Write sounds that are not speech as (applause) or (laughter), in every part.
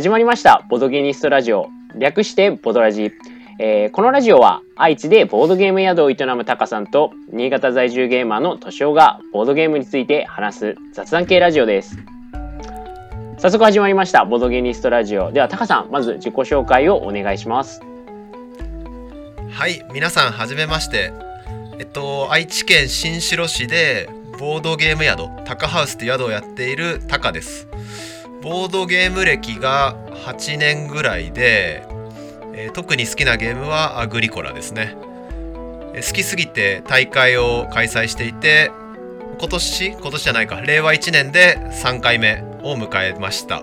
始まりました。ボドゲニストラジオ。略してボドラジ、えーこのラジオは愛知でボードゲーム宿を営むタカさんと新潟在住ゲーマーのトシオがボードゲームについて話す雑談系ラジオです。早速始まりました。ボドゲニストラジオ。ではタカさんまず自己紹介をお願いします。はい皆さんはじめまして。えっと愛知県新城市でボードゲーム宿タカハウスって宿をやっているタカです。ボードゲーム歴が8年ぐらいで、えー特に好きなゲームはアグリコラですね。えー好きすぎて大会を開催していて今年今年じゃないか令和1年で3回目を迎えました。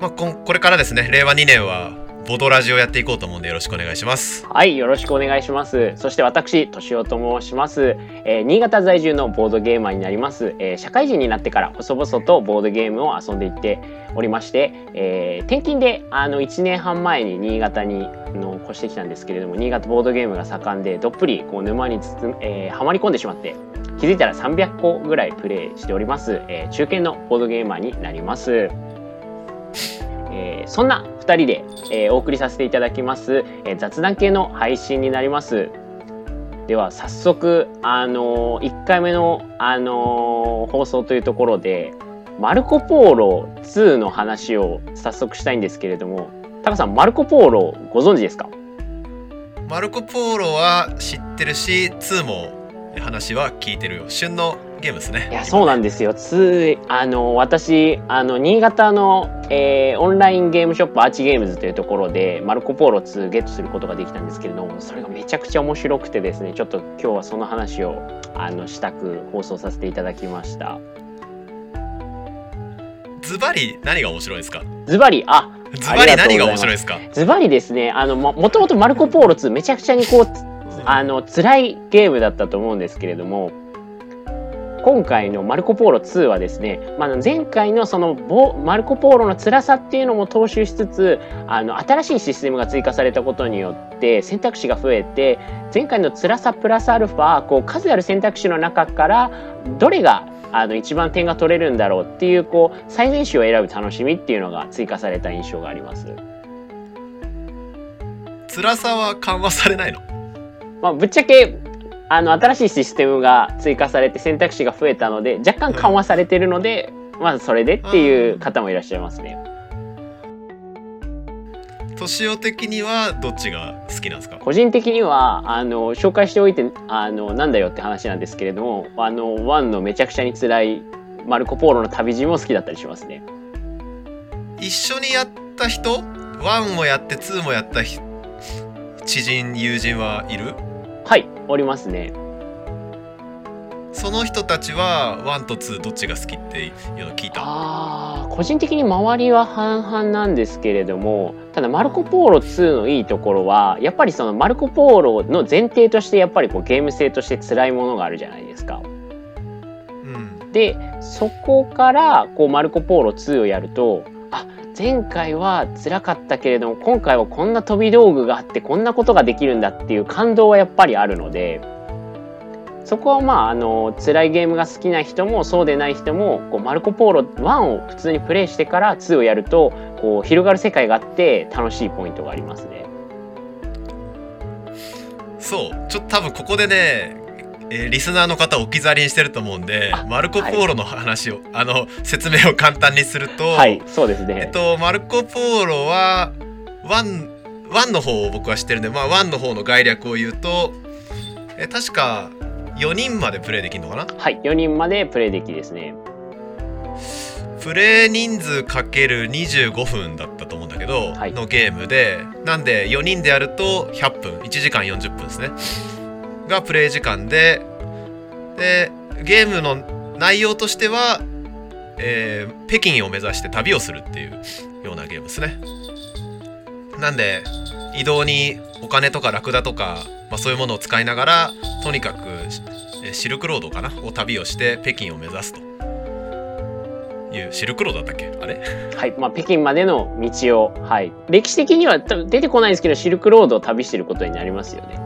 まあ、ここれからですね令和2年はボドラジをやっていこうと思うんでよろしくお願いしますはい、よろしくお願いします。そして私、としおと申します、えー新潟在住のボードゲーマーになります、えー社会人になってから細々とボードゲームを遊んでいっておりまして、えー転勤であの1年半前に新潟にの越してきたんですけれども、新潟ボードゲームが盛んで、どっぷりこう沼に包む、えーはまり込んでしまって、気づいたら300個ぐらいプレイしております、えー中堅のボードゲーマーになります。えーそんな2人で、えーお送りさせていただきます、えー雑談系の配信になります。では早速あのー1回目の、あのー放送というところでマルコ・ポーロ2の話を早速したいんですけれどもタカさんマルコ・ポーロご存知ですか？マルコ・ポーロは知ってるし2も話は聞いてるよ。旬のゲームですね。いやそうなんですよ。ついあの私あの新潟の、えーオンラインゲームショップアーチゲームズというところでマルコ・ポーロ2ゲットすることができたんですけれどもそれがめちゃくちゃ面白くてですねちょっと今日はその話をあのしたく放送させていただきました。ズバリ何が面白いですか？ズバリあズバリ何が面い白いですか？ズバリですねあのももともとマルコ・ポーロ2めちゃくちゃにこうあの辛いゲームだったと思うんですけれども今回のマルコ・ポーロ2はですね、まあ、前回のそのボマルコ・ポーロの辛さっていうのも踏襲しつつあの新しいシステムが追加されたことによって選択肢が増えて前回の辛さプラスアルファこう数ある選択肢の中からどれがあの一番点が取れるんだろうっていうこう最善手を選ぶ楽しみっていうのが追加された印象があります。辛さは緩和されないの？まあ、ぶっちゃけあの新しいシステムが追加されて選択肢が増えたので若干緩和されてるので、まずそれでっていう方もいらっしゃいますね。年男的にはどっちが好きなんですか？個人的にはあの紹介しておいてあのなんだよって話なんですけれどもあの1のめちゃくちゃに辛いマルコ・ポーロの旅路も好きだったりしますね。一緒にやった人？1もやって2もやった人？知人友人はいる？はいおりますね。その人たちは1と2どっちが好きっていうの聞いたあー個人的に周りは半々なんですけれどもただマルコ・ポーロ2のいいところはやっぱりそのマルコ・ポーロの前提としてやっぱりこうゲーム性として辛いものがあるじゃないですか。うんでそこからこうマルコ・ポーロ2をやるとあ前回は辛かったけれども今回はこんな飛び道具があってこんなことができるんだっていう感動はやっぱりあるのでそこはまああの辛いゲームが好きな人もそうでない人もこうマルコ・ポーロ1を普通にプレイしてから2をやるとこう広がる世界があって楽しいポイントがありますね。そうちょっと多分ここでね、えーリスナーの方置き去りにしてると思うんであマルコ・ポーロの話を、あの説明を簡単にすると、はいそうですえっね。とマルコ・ポーロはワンワンの方を僕は知ってるんでまあワンの方の概略を言うとえ確か4人までプレイできるのかな？はい4人までプレイできですね。プレイ人数かける25分だったと思うんだけど、はいのゲームでなんで4人でやると100分1時間40分ですねがプレイ時間ででゲームの内容としては、えー北京を目指して旅をするっていうようなゲームですね。なんで移動にお金とかラクダとか、まあ、そういうものを使いながらとにかくシルクロードかなを旅をして北京を目指すと。いうシルクロードだったっけ？あれ？はい、まあ、北京までの道を、はい、歴史的には多分出てこないんですけどシルクロードを旅してることになりますよね。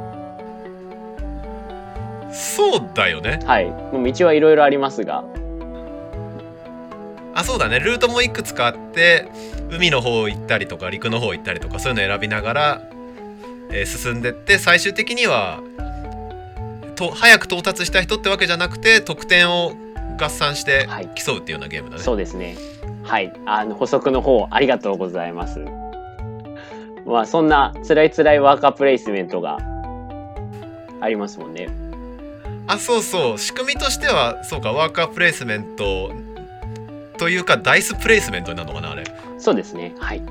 そうだよねはい、もう道はいろいろありますが、ああそうだねルートもいくつかあって海の方行ったりとか陸の方行ったりとかそういうの選びながら、えー進んでって最終的にはと早く到達した人ってわけじゃなくて得点を合算してはい競うっていうようなゲームだね。そうですね。はい、あの補足の方ありがとうございます。まあそんな辛い辛いワーカープレイスメントがありますもんね。あそうそう仕組みとしてはそうかワーカープレイスメントというかダイスプレイスメントになるのかなあれ。そうですね。はい。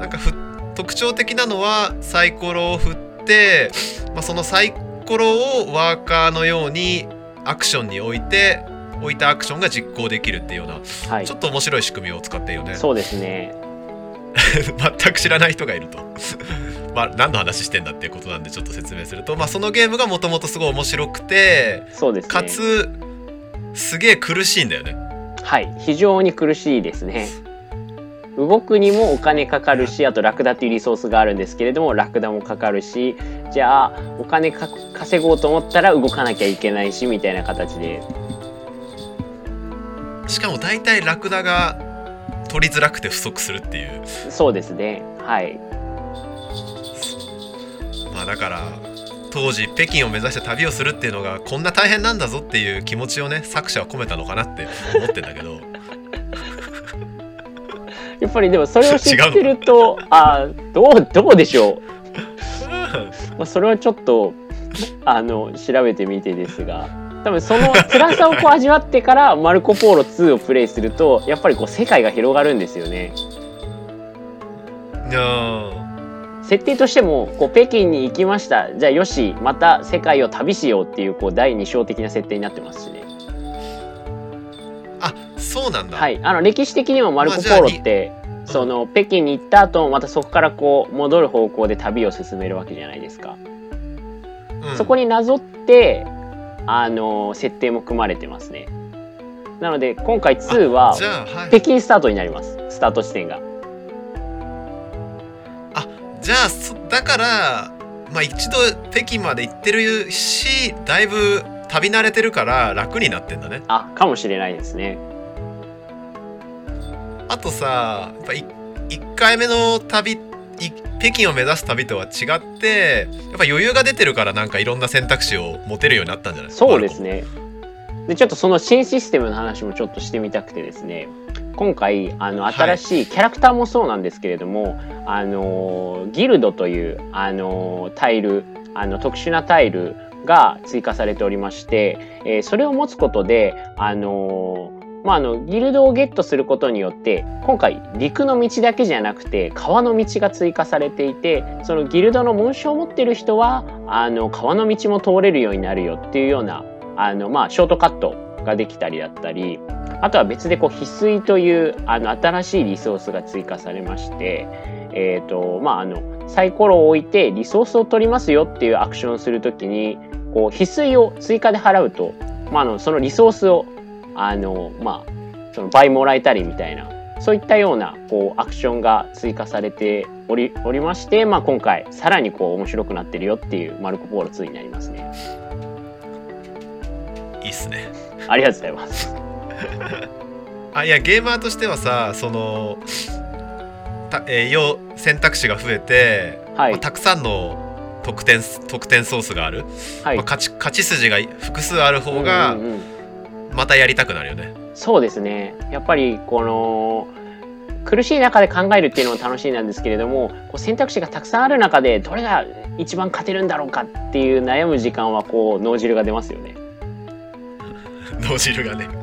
なんかふ特徴的なのはサイコロを振って、まあ、そのサイコロをワーカーのようにアクションに置いて置いたアクションが実行できるっていうようなはいちょ。っと面白い仕組みを使っているよねそうですね。(laughs) 全く知らない人がいるとまあ何の話してんだっていうことなんでちょっと説明すると、まあ、そのゲームがもともとすごい面白くてそうですね。かつすげえ苦しいんだよねはい。非常に苦しいですね。動くにもお金かかるし、あとラクダっていうリソースがあるんですけれども、ラクダもかかるし、じゃあお金か稼ごうと思ったら動かなきゃいけないしみたいな形で、しかも大体ラクダが取りづらくて不足するっていうそうですね。はい。まあだから当時北京を目指して旅をするっていうのがこんな大変なんだぞっていう気持ちをね作者は込めたのかなって思ってんだけど (laughs) やっぱりでもそれを知ってると、(laughs) あーどうどうでしょう。(laughs) まあそれはちょっとあの調べてみてですが、多分その辛さをこう味わってからマルコポーロ2をプレイすると、やっぱりこう世界が広がるんですよね。いやー設定としてもこう北京に行きました。じゃあよし、また世界を旅しようっていうこう第二章的な設定になってますしね。あそうなんだ、はい、あの歴史的にもマルコ・ポーロって、その北京に行った後またそこからこう戻る方向で旅を進めるわけじゃないですか、うん。そこになぞってあの設定も組まれてますね。なので今回2ははい。北京スタートになります。スタート地点がじゃあそだからまあ一度北京まで行ってるしだいぶ旅慣れてるから楽になってんだね。あかもしれないですね。あとさやっぱ1回目の旅い北京を目指す旅とは違ってやっぱ余裕が出てるからなんかいろんな選択肢を持てるようになったんじゃない？そうですね。でちょっとその新システムの話もちょっとしてみたくてですね今回あのはい。新しいキャラクターもそうなんですけれども、あのギルドというあのタイルあの特殊なタイルが追加されておりまして、えーそれを持つことであのまあ、あのギルドをゲットすることによって今回陸の道だけじゃなくて川の道が追加されていてそのギルドの紋章を持ってる人はあの川の道も通れるようになるよっていうようなあの、まあ、ショートカットができたりだったりあとは別でこう翡翠というあの新しいリソースが追加されまして、えーとまあ、あのサイコロを置いてリソースを取りますよっていうアクションをするときにこう翡翠を追加で払うと、まあ、あのそのリソースをあの、まあ、その倍もらえたりみたいなそういったようなこうアクションが追加されておりおりまして、まあ、今回さらにこう面白くなってるよっていうマルコ・ポーロ2になりますね。いいっすねありがとうございます。(laughs) あいやゲーマーとしてはさそのた、えー要選択肢が増えて、はい。まあたくさんの得点得点ソースがある、はい。まあ、勝ち勝ち筋が複数ある方がうんうんうん。またやりたくなるよね。そうですね。やっぱりこの苦しい中で考えるっていうのも楽しいなんですけれどもこう選択肢がたくさんある中でどれが一番勝てるんだろうかっていう悩む時間はこう脳汁が出ますよね。(laughs) 脳汁がね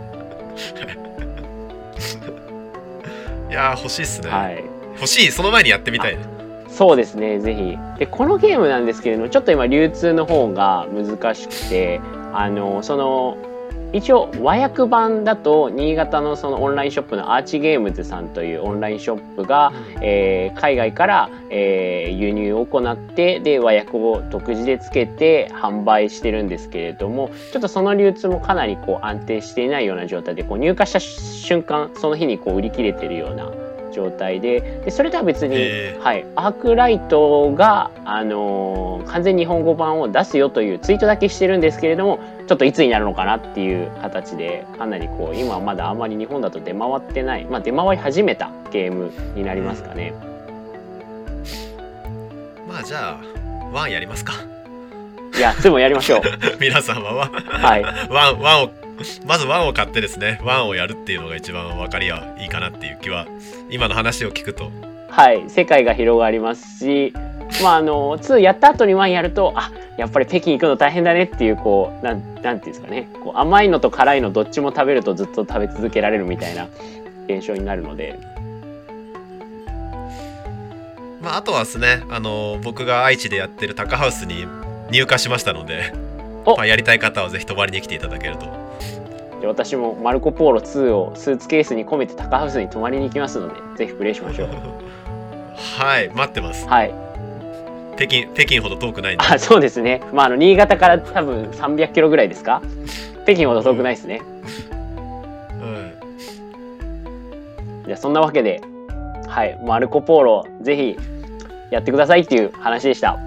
いやー欲しいっすね、はい。欲しい。その前にやってみたいね。そうですね、ぜひ。で、このゲームなんですけれども、ちょっと今流通の方が難しくて、あの、その、一応和訳版だと新潟のそのオンラインショップのアーチゲームズさんというオンラインショップが、えー海外から、えー輸入を行ってで和訳を独自でつけて販売してるんですけれどもちょっとその流通もかなりこう安定していないような状態でこう入荷した瞬間その日にこう売り切れてるような状態ででそれとは別に、はい、アークライトが、あのー完全日本語版を出すよというツイートだけしてるんですけれどもちょっといつになるのかなっていう形でかなりこう今はまだあまり日本だと出回ってない、まあ、出回り始めたゲームになりますかね。まあじゃあ one やりますか。いやでもやりましょう。(laughs) 皆さんは。はい、 one one をまず one を買ってですね one をやるっていうのが一番分かりはいいかなっていう気は今の話を聞くと。はい、世界が広がりますし、まああの2やった後に1やるとあやっぱり北京行くの大変だねっていうこうなんなんていうんですかね。こう甘いのと辛いのどっちも食べるとずっと食べ続けられるみたいな現象になるので。まああとはですねあの僕が愛知でやってるタカハウスに入荷しましたのでお。まあ、やりたい方はぜひ泊まりに来ていただけるとで私もマルコ・ポーロ2をスーツケースに込めてタカハウスに泊まりに行きますのでぜひプレイしましょう。はい待ってます。はい。北京北京ほど遠くないんで。あそうですね。まああの新潟から多分300キロぐらいですか？北京ほど遠くないですね。はいじゃあそんなわけではいマルコ・ポーロぜひやってくださいっていう話でした